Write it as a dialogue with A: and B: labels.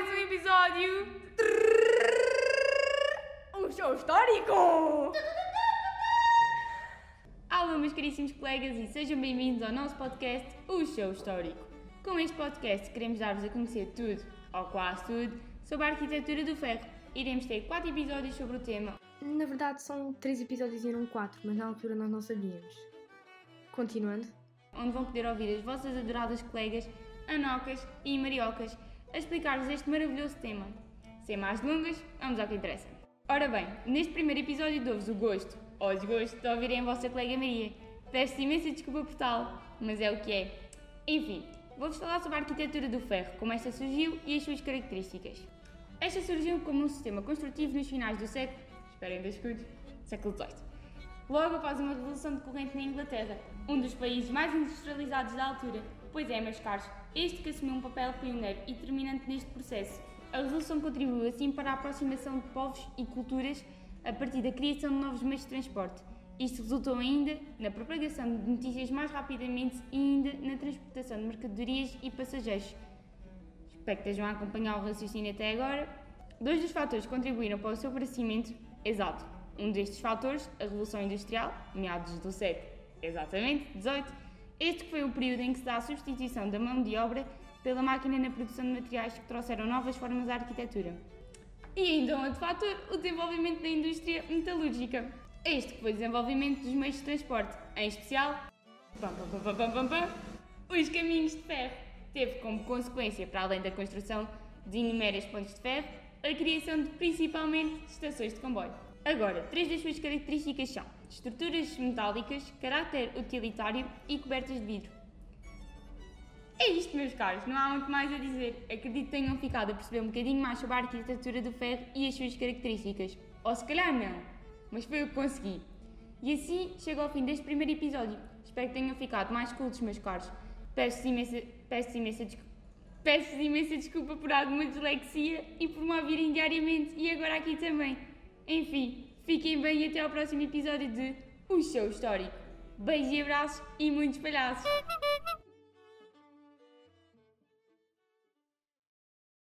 A: mais um episódio.
B: O show histórico!
A: Alô, meus caríssimos colegas, e sejam bem-vindos ao nosso podcast, O Show Histórico. Com este podcast, queremos dar-vos a conhecer tudo, ou quase tudo, sobre a arquitetura do ferro. Iremos ter quatro episódios sobre o tema.
B: Na verdade, são três episódios e eram quatro, mas na altura nós não sabíamos. Continuando.
A: Onde vão poder ouvir as vossas adoradas colegas, anocas e mariocas, a explicar-vos este maravilhoso tema. Sem mais delongas, vamos ao que interessa. Ora bem, neste primeiro episódio dou-vos o gosto, ou desgosto, de ouvirem a vossa colega Maria. Peço imensa desculpa por tal, mas é o que é. Enfim, vou-vos falar sobre a arquitetura do ferro, como esta surgiu e as suas características. Esta surgiu como um sistema construtivo nos finais do século, esperem dois escudos, século XVIII. Logo após uma revolução decorrente na Inglaterra, um dos países mais industrializados da altura, pois é, meus caros, este que assumiu um papel pioneiro e determinante neste processo. A revolução contribuiu assim para a aproximação de povos e culturas a partir da criação de novos meios de transporte. Isto resultou ainda na propagação de notícias mais rapidamente e ainda na transportação de mercadorias e passageiros. Espero que estejam a acompanhar o raciocínio até agora. Dois dos fatores contribuíram para o seu crescimento, exato. Um destes fatores, a Revolução Industrial, meados do século, exatamente, 18. Este foi o período em que se dá a substituição da mão de obra pela máquina na produção de materiais que trouxeram novas formas à arquitetura. E ainda um outro fator, o desenvolvimento da indústria metalúrgica. Este que foi o desenvolvimento dos meios de transporte, em especial, pam, pam, pam, os caminhos de ferro. Teve como consequência, para além da construção de inúmeros pontos de ferro, a criação de principalmente estações de comboio. Agora, três das suas características são estruturas metálicas, caráter utilitário e cobertas de vidro. É isto, meus caros, não há muito mais a dizer. Acredito que tenham ficado a perceber um bocadinho mais sobre a arquitetura do ferro e as suas características. Ou se calhar não, mas foi o que consegui. E assim chego ao fim deste primeiro episódio. Espero que tenham ficado mais cultos, meus caros. Peço imensa, peço imensa, peço imensa desculpa por alguma dislexia e por me ouvirem diariamente e agora aqui também. Enfim, fiquem bem e até ao próximo episódio de O Show Histórico. Beijos e abraços e muitos palhaços!